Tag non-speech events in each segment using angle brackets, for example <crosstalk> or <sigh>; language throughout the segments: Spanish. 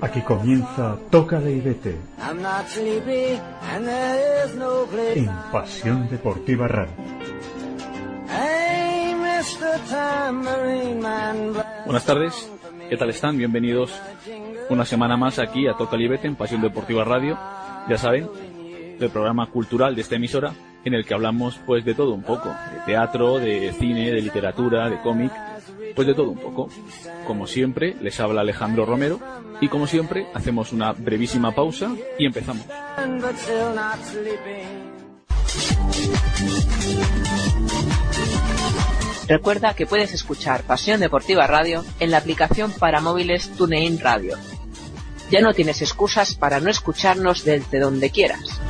Aquí comienza Toca de Vete en Pasión Deportiva Radio. Buenas tardes, ¿qué tal están? Bienvenidos una semana más aquí a Toca Vete en Pasión Deportiva Radio. Ya saben, el programa cultural de esta emisora en el que hablamos pues de todo un poco, de teatro, de cine, de literatura, de cómic pues de todo un poco. Como siempre, les habla Alejandro Romero y como siempre, hacemos una brevísima pausa y empezamos. Recuerda que puedes escuchar Pasión Deportiva Radio en la aplicación para móviles TuneIn Radio. Ya no tienes excusas para no escucharnos desde donde quieras.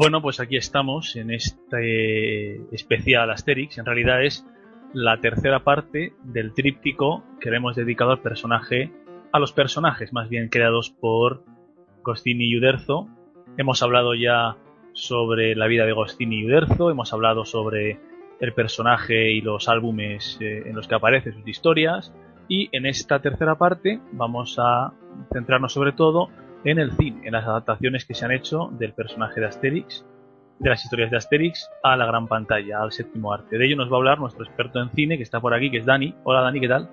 Bueno, pues aquí estamos en este especial Asterix. En realidad es la tercera parte del tríptico que le hemos dedicado al personaje, a los personajes más bien creados por Gostini y Uderzo. Hemos hablado ya sobre la vida de Gostini y Uderzo, hemos hablado sobre el personaje y los álbumes eh, en los que aparecen sus historias. Y en esta tercera parte vamos a centrarnos sobre todo en el cine, en las adaptaciones que se han hecho del personaje de Asterix, de las historias de Asterix a la gran pantalla, al séptimo arte. De ello nos va a hablar nuestro experto en cine que está por aquí, que es Dani. Hola Dani, ¿qué tal?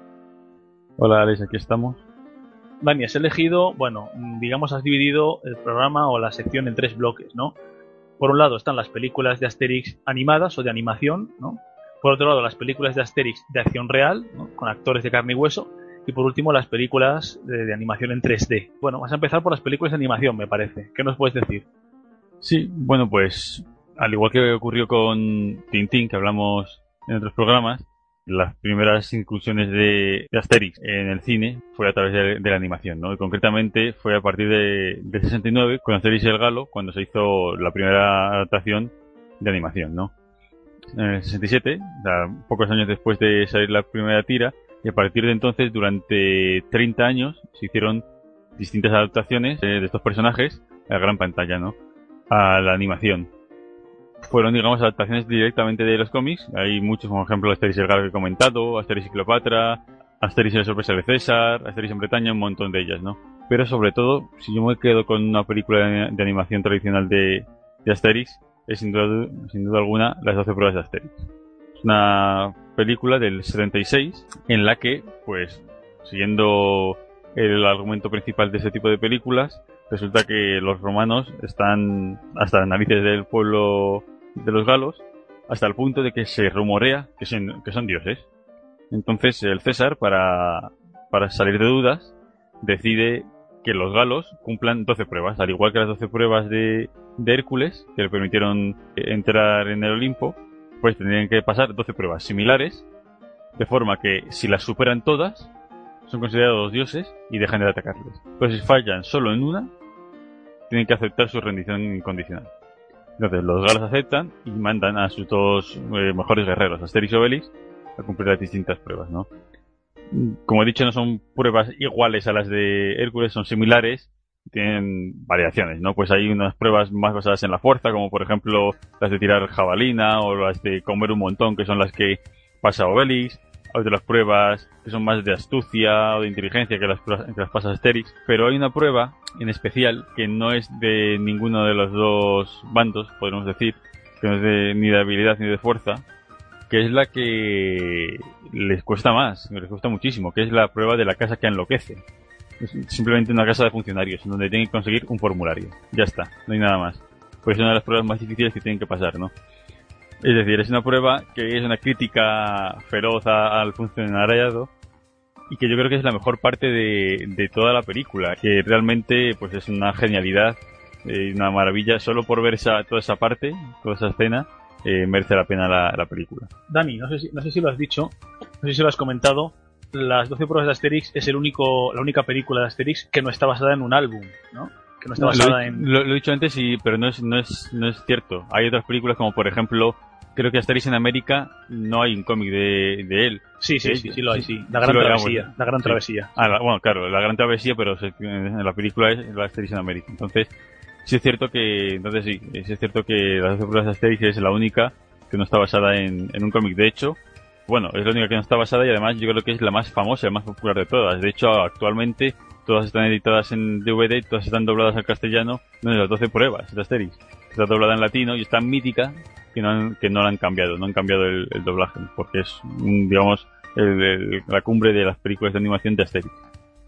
Hola Alex, aquí estamos. Dani, has elegido, bueno, digamos has dividido el programa o la sección en tres bloques, ¿no? Por un lado están las películas de Asterix animadas o de animación, ¿no? Por otro lado, las películas de Asterix de acción real, ¿no? con actores de carne y hueso. Y por último, las películas de, animación en 3D. Bueno, vas a empezar por las películas de animación, me parece. ¿Qué nos puedes decir? Sí, bueno, pues al igual que ocurrió con Tintín, que hablamos en otros programas, las primeras inclusiones de, Asterix en el cine fue a través de, la animación, ¿no? Y concretamente fue a partir de, 69 con Asterix y el Galo, cuando se hizo la primera adaptación de animación, ¿no? En el 67, pocos años después de salir la primera tira, y a partir de entonces, durante 30 años, se hicieron distintas adaptaciones de estos personajes a la gran pantalla, ¿no? A la animación. Fueron, digamos, adaptaciones directamente de los cómics. Hay muchos, como ejemplo, Asterix el Galo que he comentado, Asterix y Cleopatra, Asterix y la sorpresa de César, Asterix en Bretaña, un montón de ellas, ¿no? Pero sobre todo, si yo me quedo con una película de, animación tradicional de, de Asterix, es sin duda, sin duda alguna las 12 pruebas de Asterix. Es una película del 76 en la que, pues, siguiendo el argumento principal de ese tipo de películas, resulta que los romanos están hasta las narices del pueblo de los galos, hasta el punto de que se rumorea que son, que son dioses. Entonces el César, para, para salir de dudas, decide que los galos cumplan 12 pruebas, al igual que las 12 pruebas de Hércules, que le permitieron entrar en el Olimpo, pues tendrían que pasar 12 pruebas similares, de forma que si las superan todas, son considerados dioses y dejan de atacarles. Pero si fallan solo en una, tienen que aceptar su rendición incondicional. Entonces los galos aceptan y mandan a sus dos eh, mejores guerreros, Asterix y Obelix, a cumplir las distintas pruebas, ¿no? Como he dicho, no son pruebas iguales a las de Hércules, son similares, tienen variaciones, ¿no? Pues hay unas pruebas más basadas en la fuerza, como por ejemplo las de tirar jabalina o las de comer un montón, que son las que pasa Obelix. Hay otras pruebas que son más de astucia o de inteligencia que las, que las pasa Asterix. Pero hay una prueba en especial que no es de ninguno de los dos bandos, podemos decir, que no es de, ni de habilidad ni de fuerza, que es la que les cuesta más, les cuesta muchísimo, que es la prueba de la casa que enloquece. Es simplemente una casa de funcionarios donde tienen que conseguir un formulario. Ya está, no hay nada más. Pues es una de las pruebas más difíciles que tienen que pasar, ¿no? Es decir, es una prueba que es una crítica feroz al funcionariado y que yo creo que es la mejor parte de, toda la película, que realmente pues es una genialidad y una maravilla solo por ver esa, toda esa parte, toda esa escena, eh, merece la pena la, película. Dani, no sé, si, no sé si lo has dicho, no sé si lo has comentado, las 12 pruebas de Asterix es el único, la única película de Asterix que no está basada en un álbum, ¿no? Que no está basada lo, en... Lo, he dicho antes, sí, pero no es, no, es, no es cierto. Hay otras películas como por ejemplo creo que Asterix en América no hay un cómic de, de, él. Sí, sí, sí, sí, lo hay, sí. La gran travesía. La gran travesía. Ah, bueno, claro, la gran travesía, pero en la película es la Asterix en América. Entonces, sí es cierto que, entonces sí, es cierto que las películas de Asterix es la única que no está basada en, en un cómic. De hecho, bueno, es la única que no está basada y además yo creo que es la más famosa, la más popular de todas. De hecho, actualmente todas están editadas en DVD, todas están dobladas al castellano, no las 12 pruebas de Asterix. Está doblada en latino y está mítica que no han, que no la han cambiado, no han cambiado el, doblaje, porque es, digamos, la cumbre de las películas de animación de Asterix.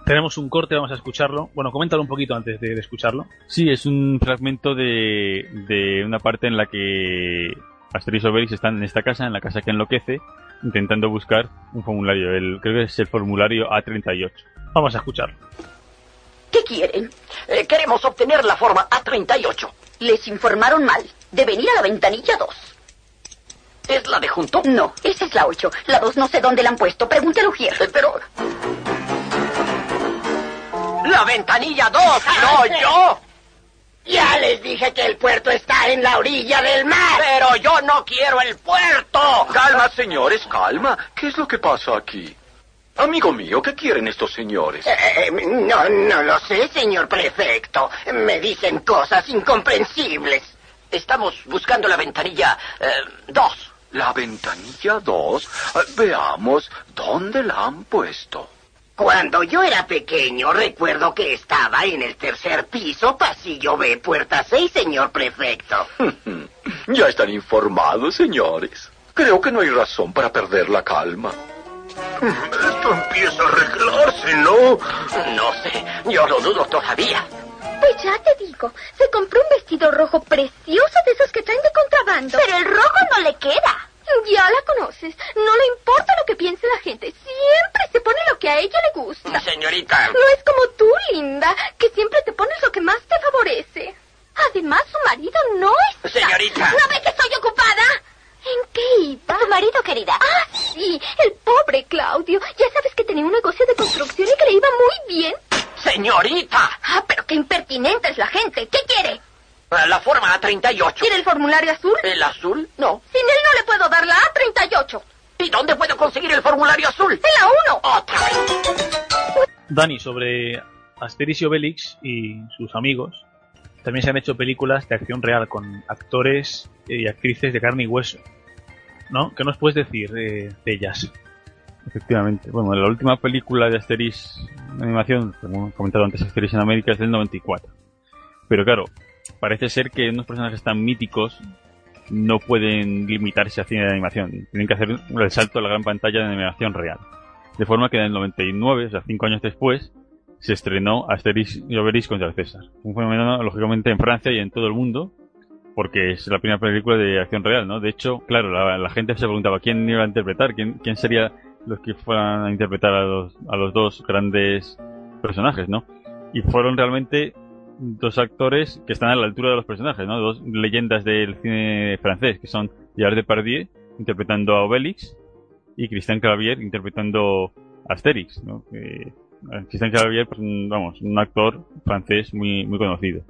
Tenemos un corte, vamos a escucharlo. Bueno, coméntalo un poquito antes de, escucharlo. Sí, es un fragmento de, de una parte en la que Asterix y Obelix están en esta casa, en la casa que enloquece, intentando buscar un formulario. El, creo que es el formulario A38. Vamos a escucharlo. ¿Qué quieren? Eh, queremos obtener la forma A38. Les informaron mal. Deben ir a la ventanilla 2. ¿Es la de junto? No, esa es la 8. La 2 no sé dónde la han puesto. Pregúntele a Ujier. Eh, pero... ¡La ventanilla 2! ¡No yo! Ya les dije que el puerto está en la orilla del mar. Pero yo no quiero el puerto. Calma, señores, calma. ¿Qué es lo que pasa aquí? Amigo mío, ¿qué quieren estos señores? Eh, eh, no, no lo sé, señor prefecto. Me dicen cosas incomprensibles. Estamos buscando la ventanilla 2. Eh, ¿La ventanilla 2? veamos, ¿dónde la han puesto? Cuando yo era pequeño, recuerdo que estaba en el tercer piso, pasillo B, puerta 6, señor prefecto. <laughs> ya están informados, señores. Creo que no hay razón para perder la calma. Esto empieza a arreglarse, ¿no? No sé, yo lo dudo todavía. Pues ya te digo, se compró un vestido rojo precioso de esos que traen de contrabando. Pero el rojo no le queda. Ya la conoces. No le importa lo que piense la gente. Siempre se pone lo que a ella le gusta. Señorita. No es como tú, linda, que siempre te pones lo que más te favorece. Además, su marido no es... Señorita. ¿No ve que estoy ocupada? ¿En qué iba? Tu marido, querida. Ah, sí, el pobre Claudio. Ya sabes que tenía un negocio de construcción y que le iba muy bien. Señorita. Ah, pero qué impertinente es la gente. ¿Qué quiere? La forma A38. ¿Quiere el formulario azul? ¿El azul? No. Sin él no le puedo dar la A38. ¿Y dónde puedo conseguir el formulario azul? En la 1. Otra vez. Dani, sobre Asterix y Obelix y sus amigos, también se han hecho películas de acción real con actores y actrices de carne y hueso. ¿No? ¿Qué nos puedes decir de, ellas? Efectivamente. Bueno, la última película de Asterix en animación, como he comentado antes, Asterix en América es del 94. Pero claro, parece ser que unos personajes tan míticos no pueden limitarse a cine de animación. Tienen que hacer el salto a la gran pantalla de animación real. De forma que en el 99, o sea, cinco años después, se estrenó Asterix y Obelix contra César. Un fenómeno, lógicamente, en Francia y en todo el mundo, porque es la primera película de acción real, ¿no? De hecho, claro, la, gente se preguntaba quién iba a interpretar, quién, quién sería los que fueran a interpretar a los, a los dos grandes personajes, ¿no? Y fueron realmente dos actores que están a la altura de los personajes, ¿no? Dos leyendas del cine francés, que son Gerard Depardieu interpretando a Obélix y Christian Clavier interpretando a Asterix, ¿no? Eh, Christian Clavier, pues, vamos, un actor francés muy, muy conocido.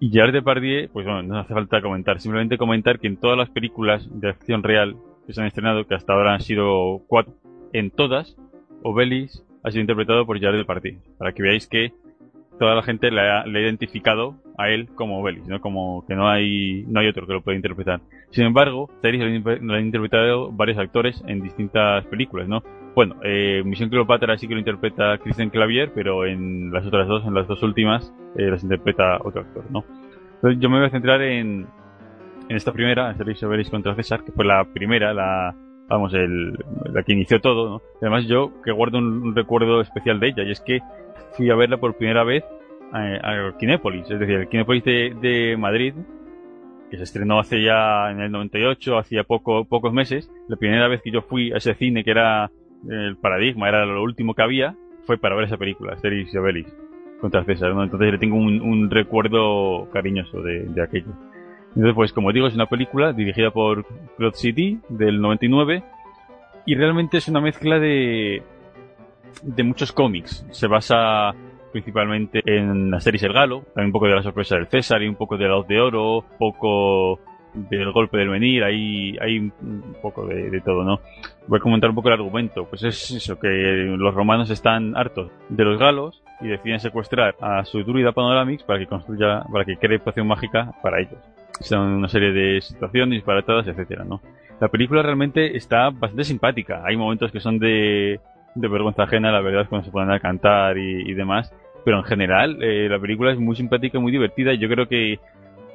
Y Gerard Depardieu, pues bueno, no hace falta comentar, simplemente comentar que en todas las películas de acción real que se han estrenado, que hasta ahora han sido cuatro, en todas, Obélix ha sido interpretado por Gerard Depardieu, para que veáis que toda la gente le ha, identificado a él como Obelix, ¿no? Como que no hay, no hay otro que lo pueda interpretar. Sin embargo, Terry lo han interpretado varios actores en distintas películas, ¿no? Bueno, eh, Misión Cleopatra sí que lo interpreta Christian Clavier, pero en las otras dos, en las dos últimas, eh, las interpreta otro actor, ¿no? Entonces yo me voy a centrar en, en esta primera, en Servicio Obelix contra César, que fue la primera, la, vamos, el, la que inició todo, ¿no? Además yo que guardo un recuerdo especial de ella, y es que fui a verla por primera vez a, Kinépolis, es decir, el Kinépolis de, Madrid que se estrenó hace ya en el 98, hacía poco, pocos meses. La primera vez que yo fui a ese cine, que era el paradigma, era lo último que había, fue para ver esa película, Asterix y Obelix, contra César. ¿no? Entonces le tengo un, un recuerdo cariñoso de, de, aquello. Entonces, pues como digo, es una película dirigida por Claude City del 99 y realmente es una mezcla de, de muchos cómics. Se basa principalmente en Asterix el Galo, también un poco de la sorpresa del César y un poco de la Hoz de Oro, un poco del golpe del venir, hay, hay un poco de, de, todo, ¿no? Voy a comentar un poco el argumento. Pues es eso, que los romanos están hartos de los galos y deciden secuestrar a su druida Panoramix para que construya, para que cree poción mágica para ellos. Son una serie de situaciones disparatadas, etcétera, ¿no? La película realmente está bastante simpática. Hay momentos que son de, de vergüenza ajena, la verdad, cuando se ponen a cantar y, y demás. Pero en general, eh, la película es muy simpática, muy divertida. Y yo creo que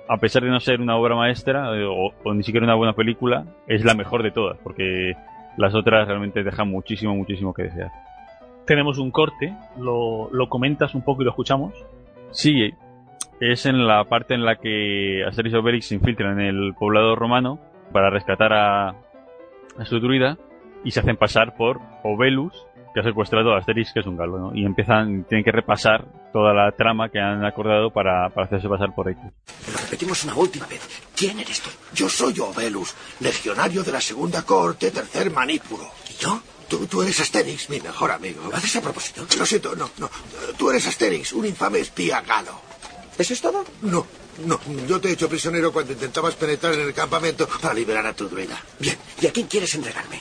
a pesar de no ser una obra maestra o, o, ni siquiera una buena película, es la mejor de todas, porque las otras realmente dejan muchísimo, muchísimo que desear. Tenemos un corte, lo, lo comentas un poco y lo escuchamos. Sí, es en la parte en la que Asterix y Obelix se infiltran en el poblado romano para rescatar a, a su druida y se hacen pasar por Obelus, que ha secuestrado a Asterix, que es un galo, ¿no? Y empiezan, tienen que repasar toda la trama que han acordado para, para hacerse pasar por ellos. Lo repetimos una última vez. ¿Quién eres tú? Yo soy Obelus, legionario de la segunda corte, tercer manípulo. ¿Y yo? Tú, tú eres Asterix, mi mejor amigo. ¿Lo haces a propósito? Lo siento, no, no. Tú eres Asterix, un infame espía galo. ¿Eso es todo? No, no. Yo te he hecho prisionero cuando intentabas penetrar en el campamento para liberar a tu druida. Bien. ¿Y a quién quieres entregarme?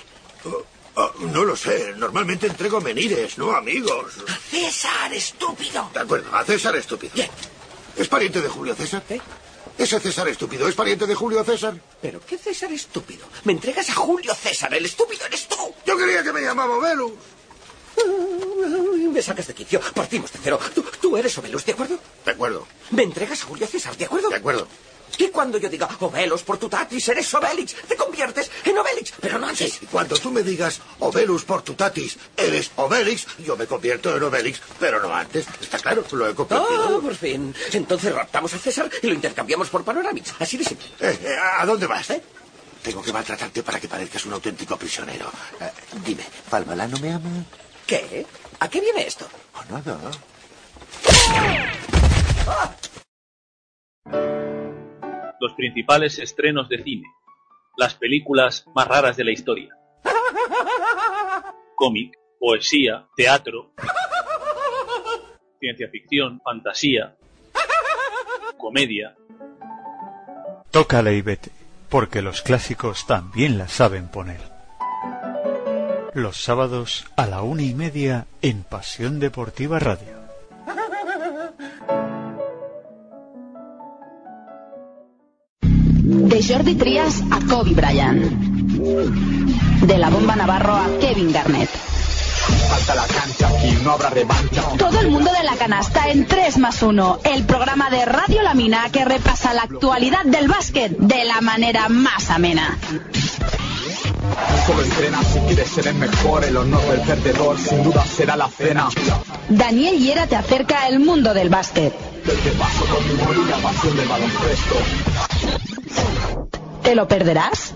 Oh, oh, no lo sé. Normalmente entrego menires, no amigos. A César, estúpido. De acuerdo, a César, estúpido. Bien. ¿Es pariente de Julio César? ¿Eh? Ese César estúpido es pariente de Julio César. ¿Pero qué César estúpido? Me entregas a Julio César, el estúpido eres tú. Yo quería que me llamaba Velus. Me sacas de quicio. Partimos de cero. Tú, tú eres Obelus, ¿de acuerdo? De acuerdo. Me entregas a Julio César, ¿de acuerdo? De acuerdo. Y cuando yo diga Ovelos por tu tatis, eres Obelix, te conviertes en Obelix, pero no antes. Sí, cuando tú me digas Ovelus por tu tatis, eres Obelix, yo me convierto en Obelix, pero no antes. Está claro, lo he comprendido. Oh, por fin. Entonces raptamos a César y lo intercambiamos por Panoramix. Así de simple. Eh, eh, ¿A dónde vas? ¿Eh? Tengo que maltratarte para que parezcas un auténtico prisionero. Eh, dime, ¿Palmalá no me ama? ¿Qué? ¿A qué viene esto? Oh, nada. Los principales estrenos de cine. Las películas más raras de la historia. Cómic, poesía, teatro, ciencia ficción, fantasía, comedia. Tócale y vete, porque los clásicos también la saben poner. Los sábados a la una y media en Pasión Deportiva Radio. De la bomba Navarro a Kevin Garnett. Falta la cancha, aquí no habrá revancha. Todo el mundo de la canasta en 3 más 1, el programa de Radio La Mina que repasa la actualidad del básquet de la manera más amena. Solo entrena si quieres ser el mejor, el honor del perdedor sin duda será la cena. Daniel Hiera te acerca al mundo del básquet. Del que paso con mi pasión del baloncesto. ¿Te lo perderás?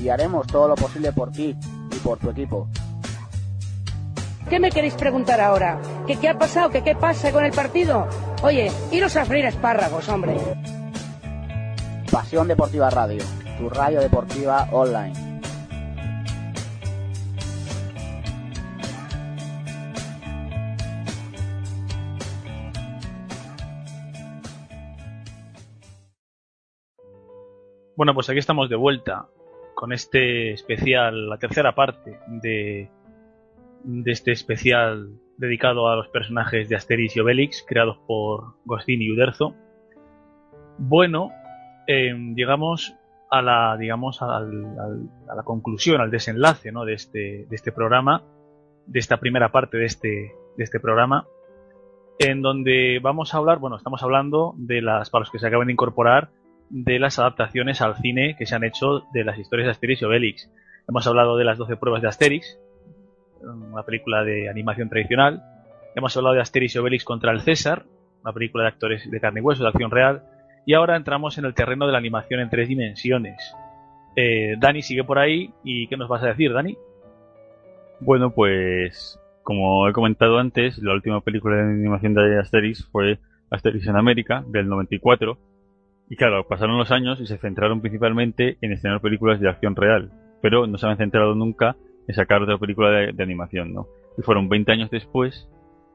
y haremos todo lo posible por ti y por tu equipo. ¿Qué me queréis preguntar ahora? ¿Que qué ha pasado? ¿Que qué pasa con el partido? Oye, iros a freír espárragos, hombre. Pasión Deportiva Radio, tu radio deportiva online. Bueno, pues aquí estamos de vuelta. Con este especial, la tercera parte de, este especial dedicado a los personajes de Asterix y Obelix, creados por Gostini y Uderzo. Bueno, eh, llegamos a la, digamos, a la conclusión, al desenlace ¿no? de, este, de este programa, de esta primera parte de este, de este programa, en donde vamos a hablar, bueno, estamos hablando de las, para los que se acaban de incorporar, de las adaptaciones al cine que se han hecho de las historias de Asterix y Obelix. Hemos hablado de las 12 pruebas de Asterix, una película de animación tradicional. Hemos hablado de Asterix y Obelix contra el César, una película de actores de carne y hueso, de acción real. Y ahora entramos en el terreno de la animación en tres dimensiones. Eh, Dani sigue por ahí y ¿qué nos vas a decir, Dani? Bueno, pues como he comentado antes, la última película de animación de Asterix fue Asterix en América, del 94. Y claro, pasaron los años y se centraron principalmente en estrenar películas de acción real, pero no se habían centrado nunca en sacar otra película de, de animación, ¿no? Y fueron 20 años después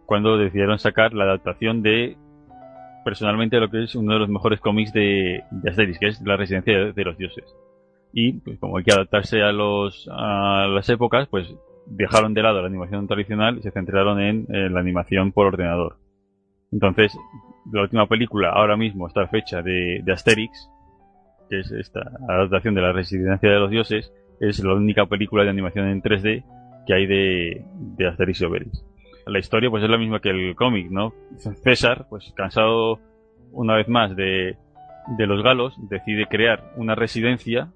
cuando decidieron sacar la adaptación de personalmente lo que es uno de los mejores cómics de, de Asterix, que es La Residencia de, los Dioses. Y pues como hay que adaptarse a los a las épocas, pues dejaron de lado la animación tradicional y se centraron en, en la animación por ordenador. Entonces, la última película ahora mismo está fecha de, Asterix, que es esta adaptación de La Residencia de los Dioses, es la única película de animación en 3D que hay de, de Asterix y Obelix. La historia pues es la misma que el cómic, ¿no? César, pues cansado una vez más de, de los galos, decide crear una residencia,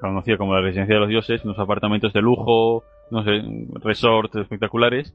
conocida como la Residencia de los Dioses, unos apartamentos de lujo, no sé, resorts espectaculares,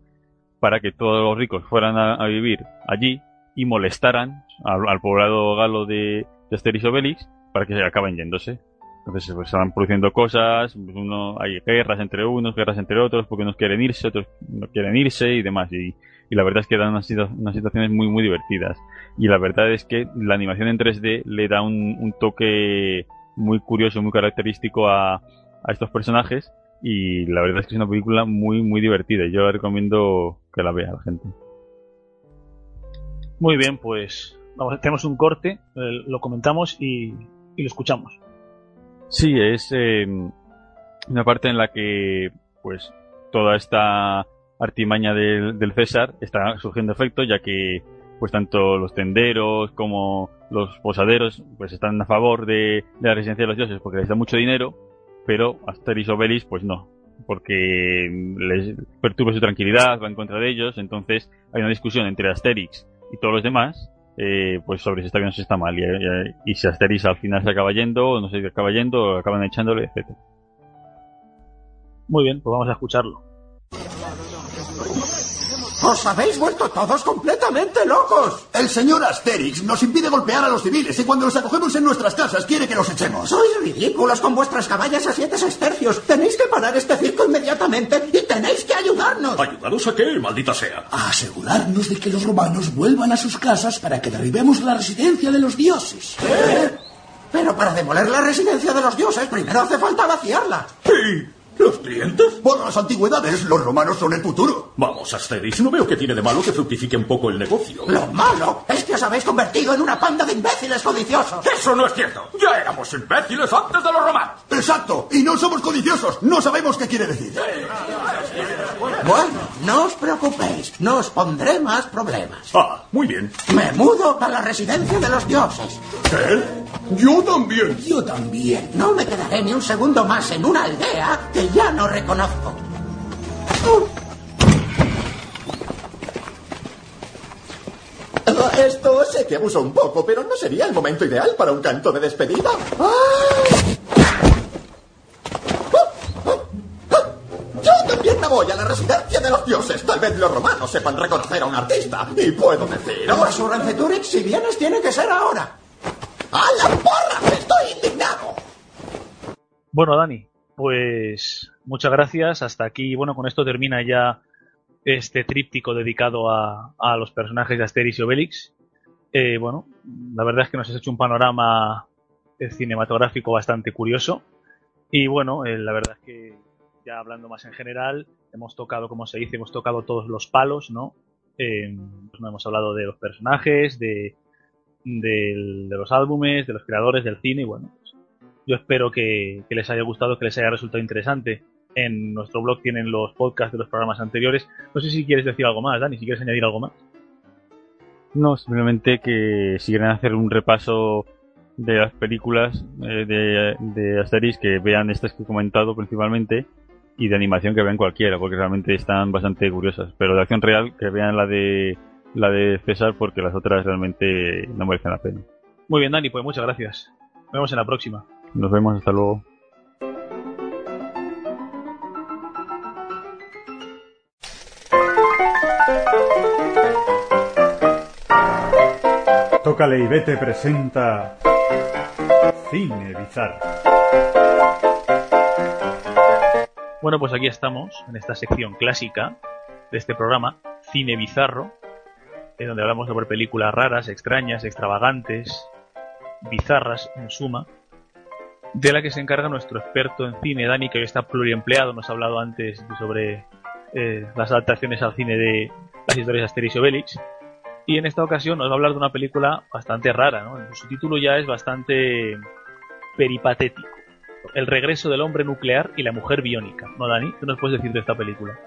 para que todos los ricos fueran a vivir allí y molestaran al, al poblado galo de, de Asterix Obelix para que se acaben yéndose. Entonces pues, van produciendo cosas, uno, hay guerras entre unos, guerras entre otros, porque unos quieren irse, otros no quieren irse y demás. Y, la verdad es que dan unas, unas, situaciones muy, muy divertidas. Y la verdad es que la animación en 3D le da un, toque muy curioso, muy característico a, a estos personajes. Y la verdad es que es una película muy, muy divertida. Y yo recomiendo que la vea la gente. Muy bien, pues vamos, tenemos un corte, eh, lo comentamos y, lo escuchamos. Sí, es eh, una parte en la que, pues, toda esta artimaña del, del, César está surgiendo efecto, ya que, pues, tanto los tenderos como los posaderos, pues, están a favor de, de la residencia de los dioses porque les da mucho dinero, pero Asterix Obelix, pues no, porque les perturba su tranquilidad, va en contra de ellos, entonces hay una discusión entre Asterix y todos los demás eh, pues sobre si está bien o si está mal. Y, si Asterix al final se acaba yendo, o no se acaba yendo, acaban echándole, etc. Muy bien, pues vamos a escucharlo. Os habéis vuelto todos completamente locos. El señor Asterix nos impide golpear a los civiles y cuando los acogemos en nuestras casas quiere que los echemos. Sois ridículos con vuestras caballas a siete sestercios. Tenéis que parar este circo inmediatamente y tenéis que ayudarnos. ¿Ayudaros a qué, maldita sea? A asegurarnos de que los romanos vuelvan a sus casas para que derribemos la residencia de los dioses. ¿Qué? Pero para demoler la residencia de los dioses primero hace falta vaciarla. Sí. ¿Los clientes? Por las antigüedades, los romanos son el futuro. Vamos, Asterix, no veo que tiene de malo que fructifique un poco el negocio. Lo malo es que os habéis convertido en una panda de imbéciles codiciosos. Eso no es cierto. Ya éramos imbéciles antes de los romanos. Exacto. Y no somos codiciosos. No sabemos qué quiere decir. Bueno, no os preocupéis. No os pondré más problemas. Ah, muy bien. Me mudo a la residencia de los dioses. ¿Qué? Yo también. Yo también. No me quedaré ni un segundo más en una aldea que ya no reconozco. Uh, esto sé que abuso un poco, pero no sería el momento ideal para un canto de despedida. ¡Ah! Yo también me voy a la residencia de los dioses. Tal vez los romanos sepan reconocer a un artista. Y puedo decir... Por su Ranceturix, si vienes, tiene que ser ahora. ¡A la porra! ¡Estoy indignado! Bueno, Dani, pues muchas gracias. Hasta aquí, bueno, con esto termina ya este tríptico dedicado a, a los personajes de Asterix y Obelix. Eh, bueno, la verdad es que nos has hecho un panorama cinematográfico bastante curioso. Y bueno, eh, la verdad es que ya hablando más en general, hemos tocado, como se dice, hemos tocado todos los palos, ¿no? Eh, pues no hemos hablado de los personajes, de, de, los álbumes, de los creadores del cine, y bueno, pues, Yo espero que, que les haya gustado, que les haya resultado interesante. En nuestro blog tienen los podcasts de los programas anteriores. No sé si quieres decir algo más, Dani, si quieres añadir algo más. No, simplemente que si quieren hacer un repaso de las películas eh, de, de Asterix, que vean estas que he comentado principalmente, y de animación que vean cualquiera, porque realmente están bastante curiosas. Pero de acción real, que vean la de la de César, porque las otras realmente no merecen la pena. Muy bien, Dani, pues muchas gracias. Nos vemos en la próxima. Nos vemos, hasta luego. Tócale y vete presenta Cine Bizarro. Bueno, pues aquí estamos, en esta sección clásica de este programa, Cine Bizarro, en donde hablamos sobre películas raras, extrañas, extravagantes, bizarras, en suma, de la que se encarga nuestro experto en cine, Dani, que hoy está pluriempleado, nos ha hablado antes sobre eh, las adaptaciones al cine de las historias de Asterix y Obelix, y en esta ocasión nos va a hablar de una película bastante rara, ¿no? Su título ya es bastante peripatético. El regreso del hombre nuclear y la mujer biónica. ¿No, Dani? ¿Tú nos puedes decir de esta película?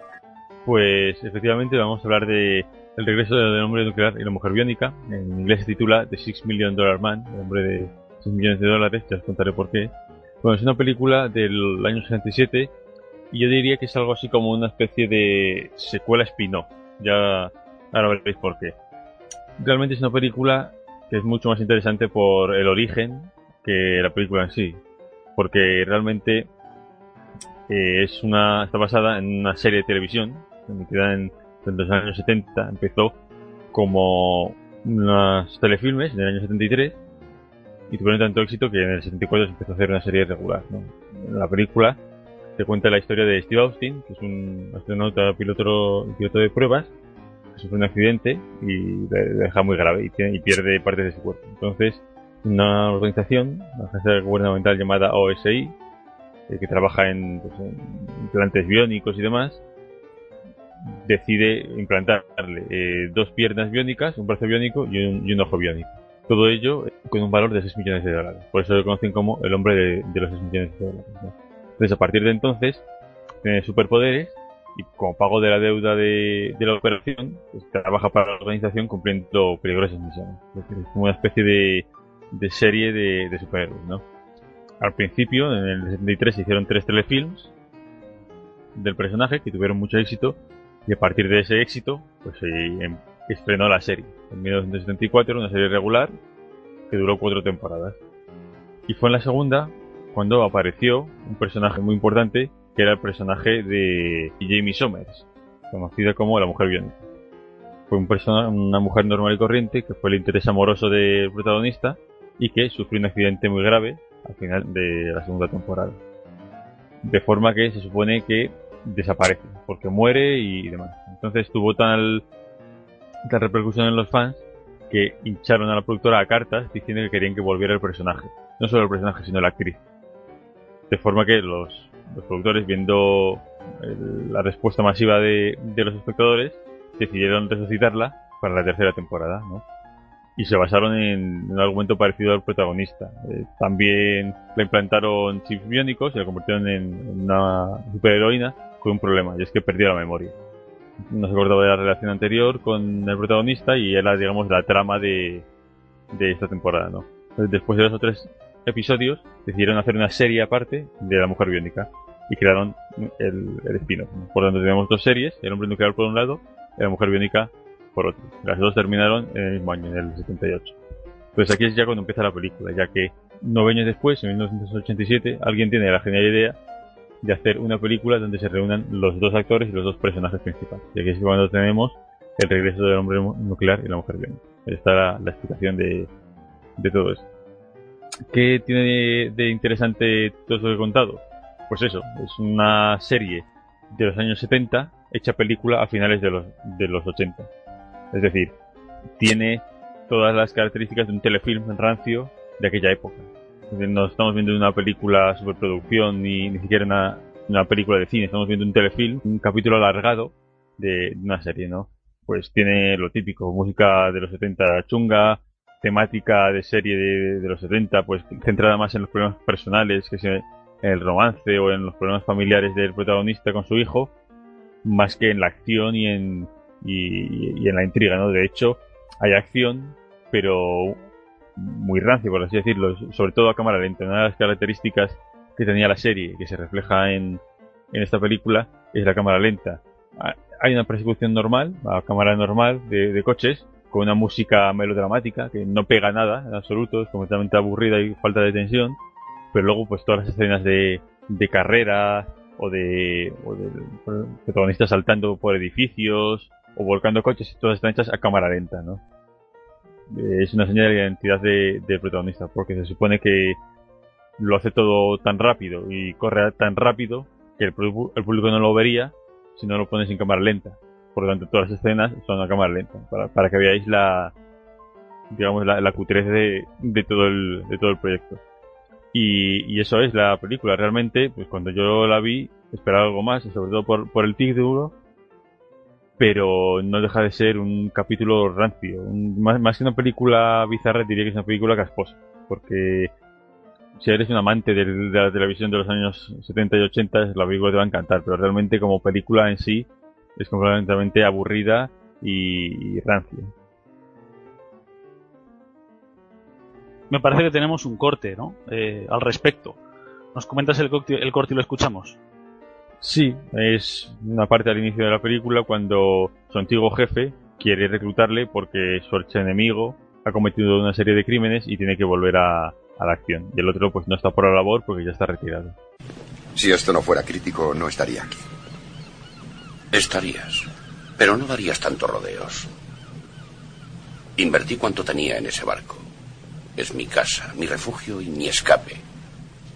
Pues efectivamente vamos a hablar de El regreso del hombre nuclear y la mujer biónica. En inglés se titula The Six Million Dollar Man, el hombre de 6 millones de dólares, ya os contaré por qué. Bueno, es una película del año 67 y yo diría que es algo así como una especie de secuela spin-off. Ya ahora veréis por qué. Realmente es una película que es mucho más interesante por el origen que la película en sí. Porque realmente eh, es una, está basada en una serie de televisión emitida en, en los años 70. Empezó como unos telefilmes en el año 73 y tuvieron tanto éxito que en el 74 se empezó a hacer una serie regular. ¿no? La película te cuenta la historia de Steve Austin, que es un astronauta piloto, piloto de pruebas, que sufre un accidente y le deja muy grave y, tiene, y pierde partes de su cuerpo. Entonces, una organización, una agencia gubernamental llamada OSI, eh, que trabaja en, pues, en, implantes biónicos y demás, decide implantarle eh, dos piernas biónicas, un brazo biónico y un, ojo biónico. Todo ello con un valor de 6 millones de dólares. Por eso lo conocen como el hombre de, los 6 millones de dólares. Entonces, a partir de entonces, tiene superpoderes y como pago de la deuda de, la operación, pues, trabaja para la organización cumpliendo peligrosas misiones. Es, como una especie de, de serie de, de, superhéroes, ¿no? Al principio, en el 73, se hicieron tres telefilms del personaje que tuvieron mucho éxito y a partir de ese éxito, pues se em, estrenó la serie. En 1974, una serie regular que duró cuatro temporadas. Y fue en la segunda cuando apareció un personaje muy importante que era el personaje de Jamie Somers, conocida como la mujer biónica. Fue un persona, una mujer normal y corriente que fue el interés amoroso del protagonista y que sufrió un accidente muy grave al final de la segunda temporada. De forma que se supone que desaparece, porque muere y demás. Entonces tuvo tal, tal repercusión en los fans que hincharon a la productora a cartas diciendo que querían que volviera el personaje. No solo el personaje, sino la actriz. De forma que los, los productores, viendo el, la respuesta masiva de, de, los espectadores, decidieron resucitarla para la tercera temporada, ¿no? Y se basaron en un argumento parecido al protagonista. Eh, también la implantaron chips biónicos y la convirtieron en, una superheroína con un problema, y es que perdió la memoria. No se acordaba de la relación anterior con el protagonista y era, digamos, la trama de, de esta temporada, ¿no? Entonces, después de los otros episodios, decidieron hacer una serie aparte de la mujer biónica y crearon el, el espino. Por lo tanto, tenemos dos series, el hombre nuclear por un lado y la mujer biónica por otro. Las dos terminaron en el mismo año, en el 78. Pues aquí es ya cuando empieza la película, ya que nueve años después, en 1987, alguien tiene la genial idea de hacer una película donde se reúnan los dos actores y los dos personajes principales. Y aquí es cuando tenemos el regreso del hombre nuclear y la mujer. Ahí está la, explicación de, de todo esto. ¿Qué tiene de, de, interesante todo esto que he contado? Pues eso, es una serie de los años 70 hecha película a finales de los, de los 80. Es decir, tiene todas las características de un telefilm rancio de aquella época. No estamos viendo una película superproducción ni, ni siquiera una, una película de cine, estamos viendo un telefilm, un capítulo alargado de, una serie, ¿no? Pues tiene lo típico, música de los 70 chunga, temática de serie de, de los 70, pues centrada más en los problemas personales, que es el romance o en los problemas familiares del protagonista con su hijo, más que en la acción y en, y, en la intriga, ¿no? De hecho, hay acción, pero muy rancio, por así decirlo, sobre todo a cámara lenta. Una de las características que tenía la serie, que se refleja en, en esta película, es la cámara lenta. Hay una persecución normal, a cámara normal de, coches, con una música melodramática que no pega nada en absoluto, es completamente aburrida y falta de tensión pero luego pues todas las escenas de, de carrera o de, o de protagonistas saltando por edificios o volcando coches, todas están hechas a cámara lenta, ¿no? Es una señal de identidad de, de protagonista, porque se supone que lo hace todo tan rápido y corre tan rápido que el, el público no lo vería si no lo pones en cámara lenta. Por lo tanto, todas las escenas son a cámara lenta, para, para que veáis la, digamos, la, la cutrez de, de, todo el, de todo el proyecto. Y, eso es la película. Realmente, pues cuando yo la vi, esperaba algo más, y sobre todo por, por el título, pero no deja de ser un capítulo rancio. más, más, que una película bizarra, diría que es una película casposa. Porque si eres un amante de, la televisión de los años 70 y 80, la película te va a encantar, pero realmente como película en sí es completamente aburrida y, y rancia. me parece que tenemos un corte, ¿no? Eh, al respecto. ¿Nos comentas el, el corte y lo escuchamos? Sí, es una parte al inicio de la película cuando su antiguo jefe quiere reclutarle porque su archienemigo ha cometido una serie de crímenes y tiene que volver a, a la acción. Y el otro pues no está por la labor porque ya está retirado. Si esto no fuera crítico, no estaría aquí. Estarías, pero no darías tantos rodeos. Invertí cuanto tenía en ese barco. Es mi casa, mi refugio y mi escape.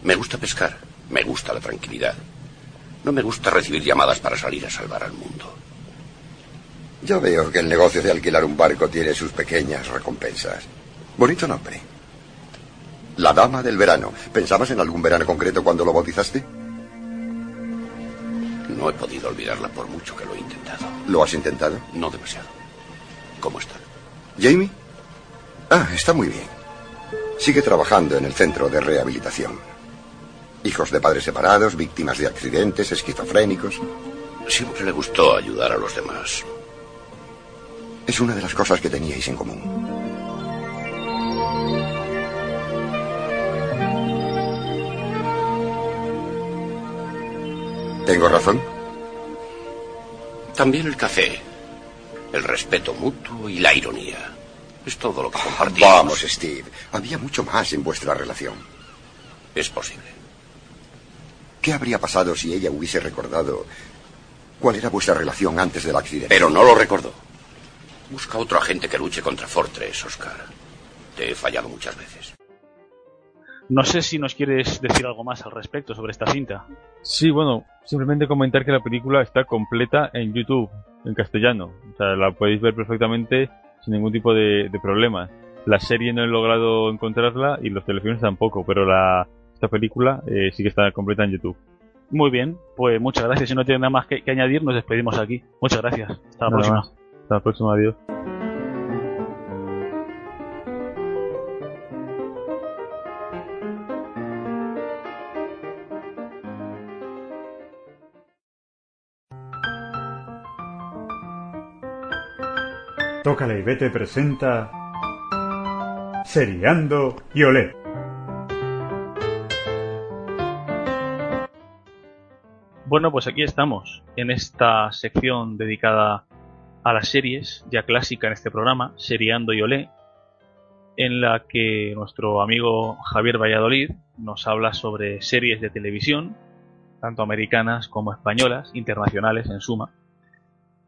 Me gusta pescar, me gusta la tranquilidad. No me gusta recibir llamadas para salir a salvar al mundo. Ya veo que el negocio de alquilar un barco tiene sus pequeñas recompensas. Bonito nombre. La Dama del Verano. ¿Pensabas en algún verano concreto cuando lo bautizaste? No he podido olvidarla por mucho que lo he intentado. ¿Lo has intentado? No demasiado. ¿Cómo está? ¿Jamie? Ah, está muy bien. Sigue trabajando en el centro de rehabilitación. Hijos de padres separados, víctimas de accidentes, esquizofrénicos. Siempre le gustó ayudar a los demás. Es una de las cosas que teníais en común. ¿Tengo razón? También el café, el respeto mutuo y la ironía. Es todo lo que compartimos. Vamos, Steve. Había mucho más en vuestra relación. Es posible. ¿Qué habría pasado si ella hubiese recordado cuál era vuestra relación antes del accidente? Pero no lo recordó. Busca otro agente que luche contra Fortress, Oscar. Te he fallado muchas veces. No sé si nos quieres decir algo más al respecto sobre esta cinta. Sí, bueno, simplemente comentar que la película está completa en YouTube, en castellano. O sea, la podéis ver perfectamente sin ningún tipo de, de problemas. La serie no he logrado encontrarla y los telefilmes tampoco, pero la, esta película eh, sí que está completa en YouTube. Muy bien, pues muchas gracias. Si no tiene nada más que, que añadir, nos despedimos aquí. Muchas gracias. Hasta la Nada próxima. más. Hasta la próxima, adiós. Tócala y vete presenta Seriando y Olé. Bueno, pues aquí estamos, en esta sección dedicada a las series, ya clásica en este programa, Seriando y Olé, en la que nuestro amigo Javier Valladolid nos habla sobre series de televisión, tanto americanas como españolas, internacionales en suma.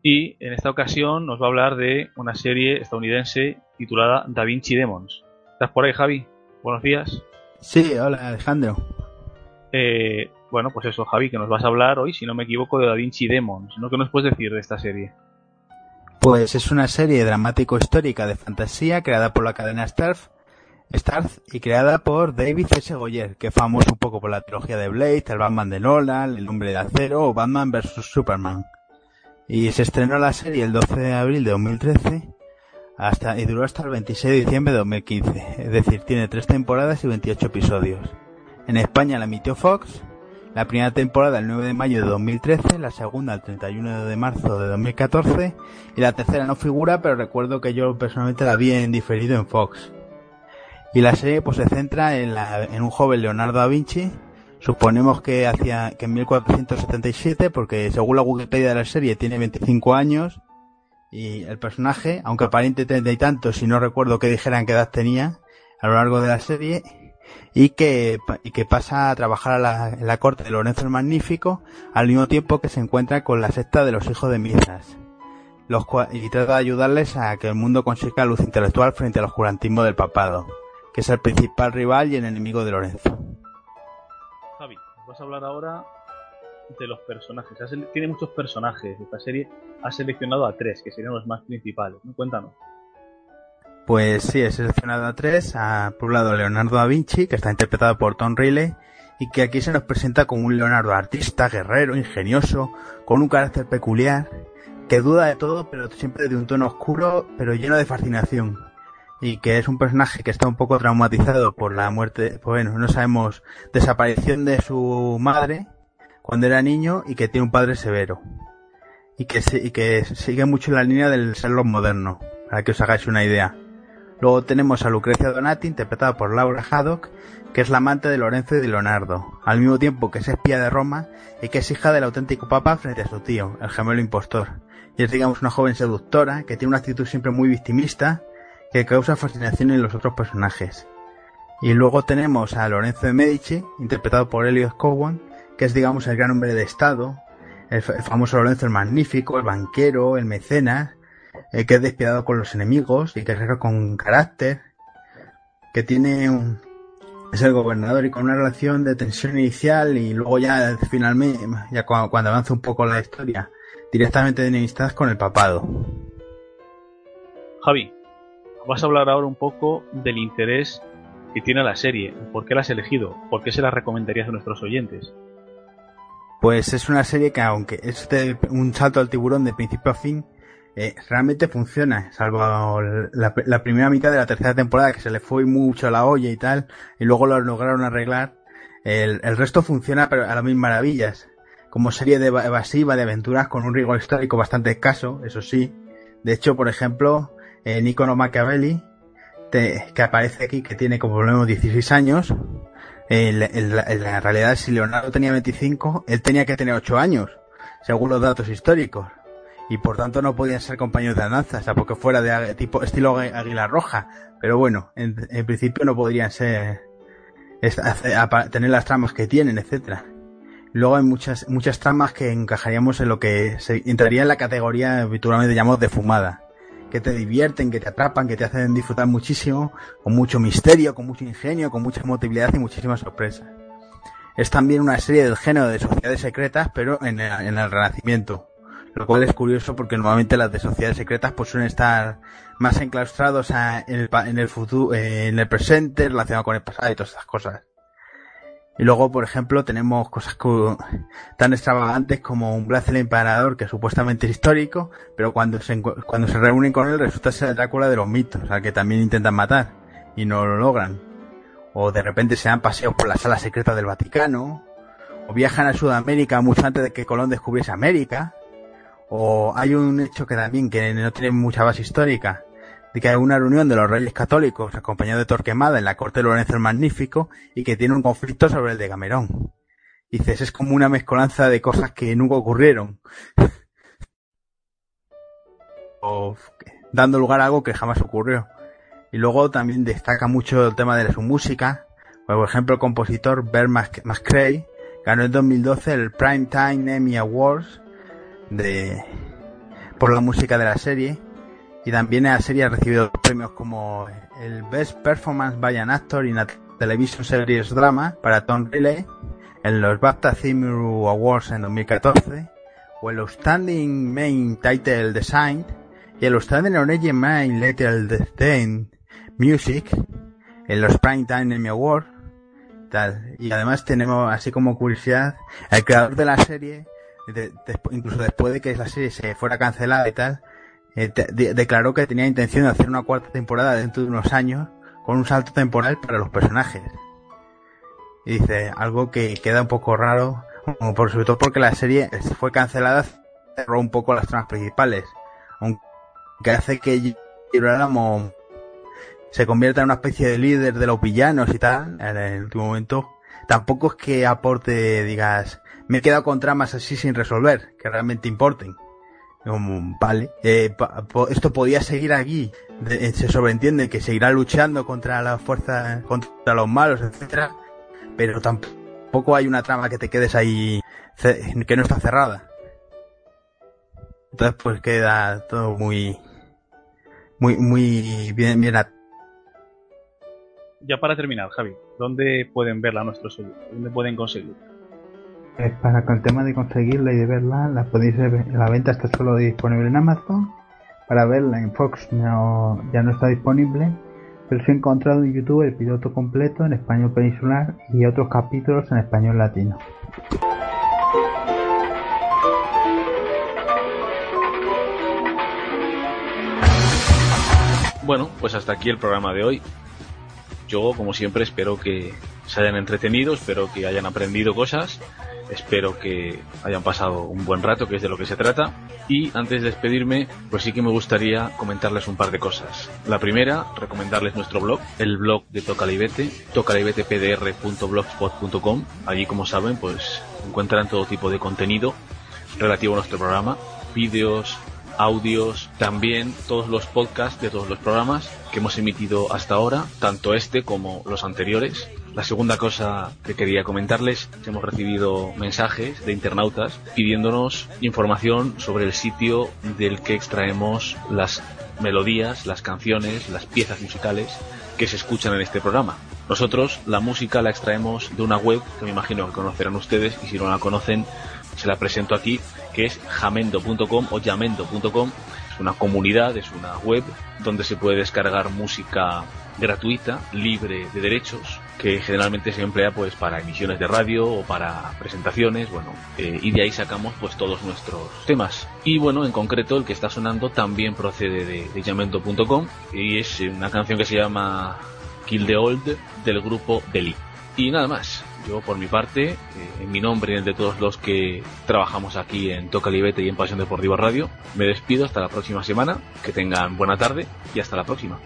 Y en esta ocasión nos va a hablar de una serie estadounidense titulada Da Vinci Demons. ¿Estás por ahí, Javi? Buenos días. Sí, hola Alejandro. Eh, bueno, pues eso, Javi, que nos vas a hablar hoy, si no me equivoco, de Da Vinci Demons. ¿no? ¿Qué nos puedes decir de esta serie? Pues es una serie dramático-histórica de fantasía creada por la cadena Starz, y creada por David S. Goyer, que es famoso un poco por la trilogía de Blade, el Batman de Nolan, El Hombre de Acero o Batman vs. Superman. Y se estrenó la serie el 12 de abril de 2013 hasta, y duró hasta el 26 de diciembre de 2015. Es decir, tiene tres temporadas y 28 episodios. En España la emitió Fox, la primera temporada el 9 de mayo de 2013, la segunda el 31 de marzo de 2014 y la tercera no figura, pero recuerdo que yo personalmente la vi en diferido en Fox. Y la serie pues se centra en, la, en un joven Leonardo da Vinci, suponemos que hacia que en 1477, porque según la Wikipedia de la serie tiene 25 años, y el personaje, aunque aparente treinta y tantos, si no recuerdo que dijeran qué edad tenía a lo largo de la serie, y que, pasa a trabajar a la, en la corte de Lorenzo el Magnífico al mismo tiempo que se encuentra con la secta de los hijos de Mitras, los y trata de ayudarles a que el mundo consiga luz intelectual frente al oscurantismo del papado, que es el principal rival y el enemigo de Lorenzo. Javi, vas a hablar ahora de los personajes. Tiene muchos personajes. Esta serie ha seleccionado a tres, que serían los más principales. ¿no? Cuéntanos. Pues sí, he seleccionado a tres. A, por un lado, Leonardo da Vinci, que está interpretado por Tom Riley, y que aquí se nos presenta como un Leonardo artista, guerrero, ingenioso, con un carácter peculiar, que duda de todo, pero siempre de un tono oscuro, pero lleno de fascinación. Y que es un personaje que está un poco traumatizado por la muerte, pues bueno, no sabemos, desaparición de su madre cuando era niño y que tiene un padre severo. Y que, y que sigue mucho la línea del serlo moderno, para que os hagáis una idea. Luego tenemos a Lucrecia Donati, interpretada por Laura Haddock, que es la amante de Lorenzo y de Leonardo, al mismo tiempo que es espía de Roma y que es hija del auténtico papa frente a su tío, el gemelo impostor. Y es, digamos, una joven seductora que tiene una actitud siempre muy victimista que causa fascinación en los otros personajes. Y luego tenemos a Lorenzo de Medici, interpretado por Elliot Cowan, que es, digamos, el gran hombre de Estado, el, famoso Lorenzo el Magnífico, el banquero, el mecenas, eh, que es despiadado con los enemigos y guerrero con carácter, que tiene un, es el gobernador y con una relación de tensión inicial y luego ya finalmente, ya cuando, cuando avanza un poco la historia, directamente de enemistad con el papado. Javi, vas a hablar ahora un poco del interés que tiene la serie, por qué la has elegido, por qué se la recomendarías a nuestros oyentes. Pues es una serie que aunque es de un salto al tiburón de principio a fin, eh, realmente funciona, salvo la, primera mitad de la tercera temporada que se le fue mucho la olla y tal, y luego lo lograron arreglar. El, el resto funciona pero a las mil maravillas, como serie de evasiva de aventuras con un rigor histórico bastante escaso, eso sí. De hecho, por ejemplo, eh, Niccolo Machiavelli, te, que aparece aquí, que tiene como problema 16 años, en, la realidad si Leonardo tenía 25, él tenía que tener 8 años, según los datos históricos y por tanto no podían ser compañeros de danza, o sea, porque fuera de tipo estilo Águila Roja, pero bueno, en, en principio no podrían ser tener las tramas que tienen, etcétera. Luego hay muchas muchas tramas que encajaríamos en lo que se entraría en la categoría habitualmente llamamos de fumada, que te divierten, que te atrapan, que te hacen disfrutar muchísimo, con mucho misterio, con mucho ingenio, con mucha emotividad y muchísimas sorpresas. Es también una serie del género de sociedades secretas, pero en el, en el Renacimiento lo cual es curioso porque normalmente las de sociedades secretas pues suelen estar más enclaustrados a, en, el, en el futuro, eh, en el presente, relacionado con el pasado y todas esas cosas. Y luego, por ejemplo, tenemos cosas tan extravagantes como un Blas el Emperador que supuestamente es histórico, pero cuando se, cuando se reúnen con él resulta ser el Drácula de los mitos, al que también intentan matar y no lo logran. O de repente se dan paseos por la sala secreta del Vaticano, o viajan a Sudamérica mucho antes de que Colón descubriese América, o hay un hecho que también que no tiene mucha base histórica, de que hay una reunión de los reyes católicos acompañado de Torquemada en la corte de Lorenzo el Magnífico y que tiene un conflicto sobre el de Gamerón. Dices, es como una mezcolanza de cosas que nunca ocurrieron. <laughs> o dando lugar a algo que jamás ocurrió. Y luego también destaca mucho el tema de su música. Por ejemplo, el compositor Bert McCrae ganó en 2012 el Primetime Emmy Awards de por la música de la serie. Y también la serie ha recibido premios como el Best Performance by an Actor in a Television Series Drama para Tom Riley en los BAFTA Theme Awards en 2014 o el Outstanding Main Title Design y el Outstanding Original Main Title Design Music en los Primetime Emmy Awards y además tenemos así como curiosidad el creador de la serie de, incluso después de que la serie se fuera cancelada y tal, eh, declaró que tenía intención de hacer una cuarta temporada dentro de unos años con un salto temporal para los personajes. Y dice algo que queda un poco raro, por, sobre todo porque la serie fue cancelada, cerró un poco las tramas principales, aunque hace que Girolamo se convierta en una especie de líder de los villanos y tal, en el último momento, tampoco es que aporte, digas, me he quedado con tramas así sin resolver, que realmente importen. Como, vale, eh, esto podía seguir aquí. Eh, se sobreentiende que seguirá luchando contra las fuerzas, contra los malos, etcétera, pero tampoco hay una trama que te quedes ahí que no está cerrada. Entonces pues queda todo muy muy muy bien bien Ya para terminar, Javi, ¿dónde pueden verla nuestros oyentes? ¿Dónde pueden conseguirla? Para con el tema de conseguirla y de verla, la podéis ver, la venta está solo disponible en Amazon. Para verla en Fox no, ya no está disponible, pero sí he encontrado en YouTube el piloto completo en español peninsular y otros capítulos en español latino. Bueno, pues hasta aquí el programa de hoy. Yo, como siempre, espero que se hayan entretenido, espero que hayan aprendido cosas Espero que hayan pasado un buen rato, que es de lo que se trata. Y antes de despedirme, pues sí que me gustaría comentarles un par de cosas. La primera, recomendarles nuestro blog, el blog de Tocalibete, tocalibetepdr.blogspot.com. Allí, como saben, pues encuentran todo tipo de contenido relativo a nuestro programa, vídeos, audios, también todos los podcasts de todos los programas que hemos emitido hasta ahora, tanto este como los anteriores. La segunda cosa que quería comentarles, hemos recibido mensajes de internautas pidiéndonos información sobre el sitio del que extraemos las melodías, las canciones, las piezas musicales que se escuchan en este programa. Nosotros la música la extraemos de una web que me imagino que conocerán ustedes y si no la conocen se la presento aquí, que es jamendo.com o yamendo.com. Es una comunidad, es una web donde se puede descargar música gratuita, libre de derechos, que generalmente se emplea pues para emisiones de radio o para presentaciones, bueno, eh, y de ahí sacamos pues todos nuestros temas. Y bueno, en concreto el que está sonando también procede de, de Yamento.com y es una canción que se llama Kill the Old del grupo Deli. Y nada más, yo por mi parte, eh, en mi nombre y en el de todos los que trabajamos aquí en Toca Libete y en Pasión Deportiva Radio, me despido hasta la próxima semana, que tengan buena tarde y hasta la próxima.